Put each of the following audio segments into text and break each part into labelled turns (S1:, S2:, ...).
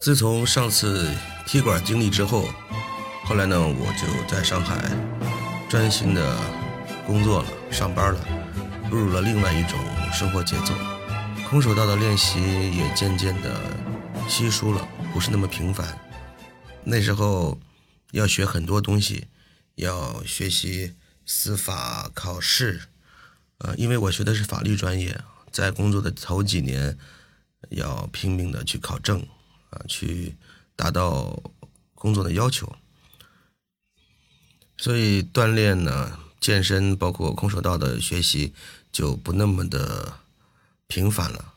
S1: 自从上次踢馆经历之后，后来呢，我就在上海专心的工作了，上班了，步入了另外一种生活节奏。空手道的练习也渐渐的稀疏了，不是那么频繁。那时候要学很多东西，要学习司法考试，呃，因为我学的是法律专业，在工作的头几年要拼命的去考证。啊，去达到工作的要求，所以锻炼呢，健身包括空手道的学习就不那么的频繁了。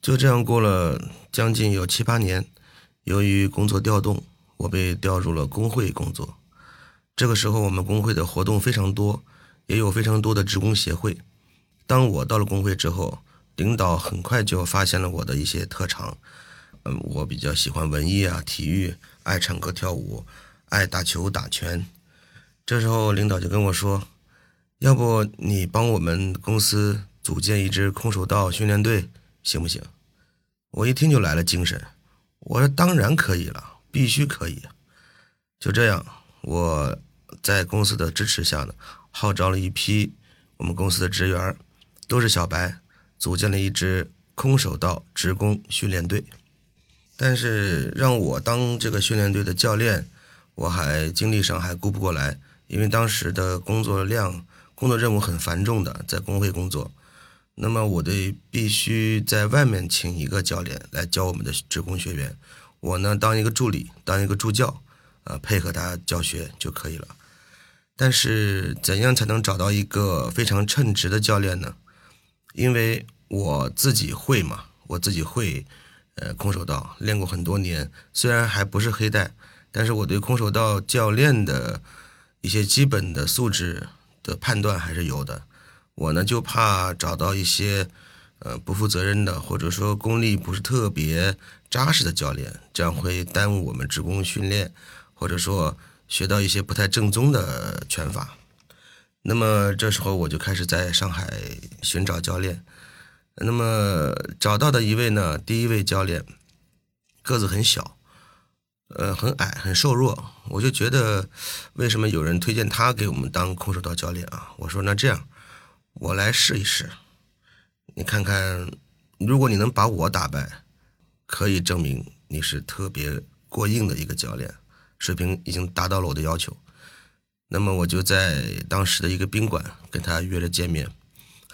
S1: 就这样过了将近有七八年，由于工作调动，我被调入了工会工作。这个时候，我们工会的活动非常多，也有非常多的职工协会。当我到了工会之后，领导很快就发现了我的一些特长。嗯，我比较喜欢文艺啊，体育，爱唱歌跳舞，爱打球打拳。这时候领导就跟我说：“要不你帮我们公司组建一支空手道训练队，行不行？”我一听就来了精神，我说：“当然可以了，必须可以。”就这样，我在公司的支持下呢，号召了一批我们公司的职员，都是小白，组建了一支空手道职工训练队。但是让我当这个训练队的教练，我还精力上还顾不过来，因为当时的工作量、工作任务很繁重的，在工会工作，那么我得必须在外面请一个教练来教我们的职工学员，我呢当一个助理，当一个助教，呃，配合他教学就可以了。但是怎样才能找到一个非常称职的教练呢？因为我自己会嘛，我自己会。呃，空手道练过很多年，虽然还不是黑带，但是我对空手道教练的一些基本的素质的判断还是有的。我呢就怕找到一些呃不负责任的，或者说功力不是特别扎实的教练，这样会耽误我们职工训练，或者说学到一些不太正宗的拳法。那么这时候我就开始在上海寻找教练。那么找到的一位呢，第一位教练个子很小，呃，很矮，很瘦弱。我就觉得，为什么有人推荐他给我们当空手道教练啊？我说那这样，我来试一试，你看看，如果你能把我打败，可以证明你是特别过硬的一个教练，水平已经达到了我的要求。那么我就在当时的一个宾馆跟他约着见面，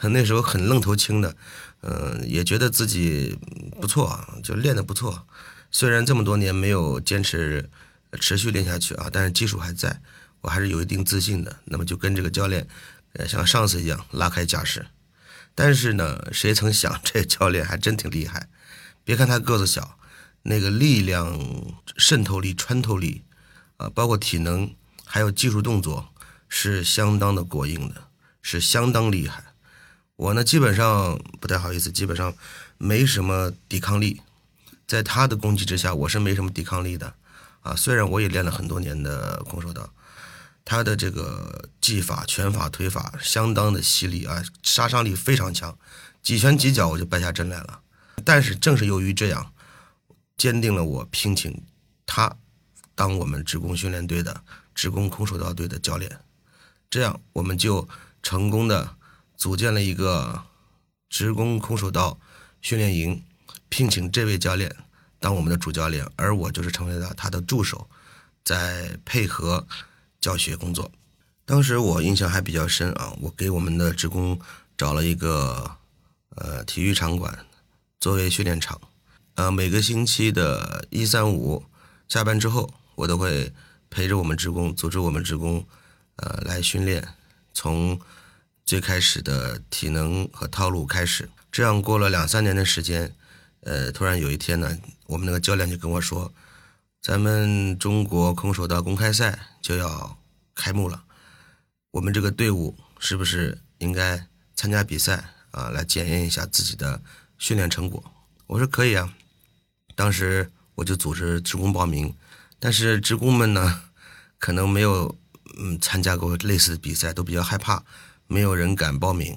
S1: 他那时候很愣头青的。嗯，也觉得自己不错，就练得不错。虽然这么多年没有坚持持续练下去啊，但是技术还在，我还是有一定自信的。那么就跟这个教练，像上次一样拉开架势。但是呢，谁曾想这教练还真挺厉害。别看他个子小，那个力量、渗透力、穿透力，啊，包括体能，还有技术动作，是相当的过硬的，是相当厉害。我呢，基本上不太好意思，基本上没什么抵抗力，在他的攻击之下，我是没什么抵抗力的，啊，虽然我也练了很多年的空手道，他的这个技法、拳法、腿法相当的犀利啊，杀伤力非常强，几拳几脚我就败下阵来了。但是正是由于这样，坚定了我聘请他当我们职工训练队的职工空手道队的教练，这样我们就成功的。组建了一个职工空手道训练营，聘请这位教练当我们的主教练，而我就是成为了他的助手，在配合教学工作。当时我印象还比较深啊，我给我们的职工找了一个呃体育场馆作为训练场，呃每个星期的一三五下班之后，我都会陪着我们职工，组织我们职工呃来训练，从。最开始的体能和套路开始，这样过了两三年的时间，呃，突然有一天呢，我们那个教练就跟我说：“咱们中国空手道公开赛就要开幕了，我们这个队伍是不是应该参加比赛啊？来检验一下自己的训练成果？”我说：“可以啊。”当时我就组织职工报名，但是职工们呢，可能没有嗯参加过类似的比赛，都比较害怕。”没有人敢报名，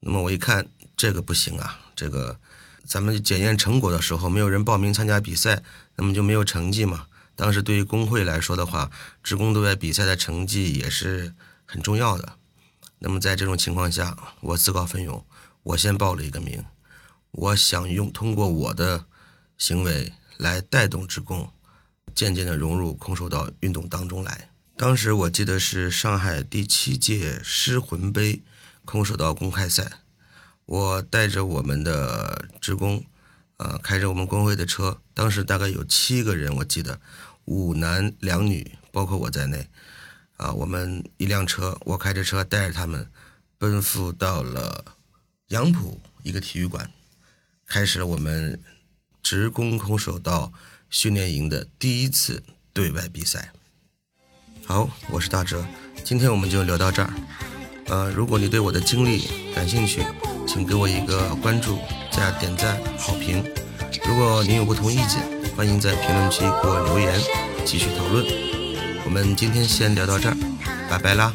S1: 那么我一看这个不行啊，这个，咱们检验成果的时候，没有人报名参加比赛，那么就没有成绩嘛。当时对于工会来说的话，职工队外比赛的成绩也是很重要的。那么在这种情况下，我自告奋勇，我先报了一个名。我想用通过我的行为来带动职工，渐渐的融入空手道运动当中来。当时我记得是上海第七届狮魂杯空手道公开赛。我带着我们的职工，呃，开着我们工会的车，当时大概有七个人，我记得五男两女，包括我在内，啊，我们一辆车，我开着车带着他们，奔赴到了杨浦一个体育馆，开始了我们职工空手道训练营的第一次对外比赛。好，我是大哲，今天我们就聊到这儿。呃，如果你对我的经历感兴趣，请给我一个关注加点赞好评。如果您有不同意见，欢迎在评论区给我留言，继续讨论。我们今天先聊到这儿，拜拜啦。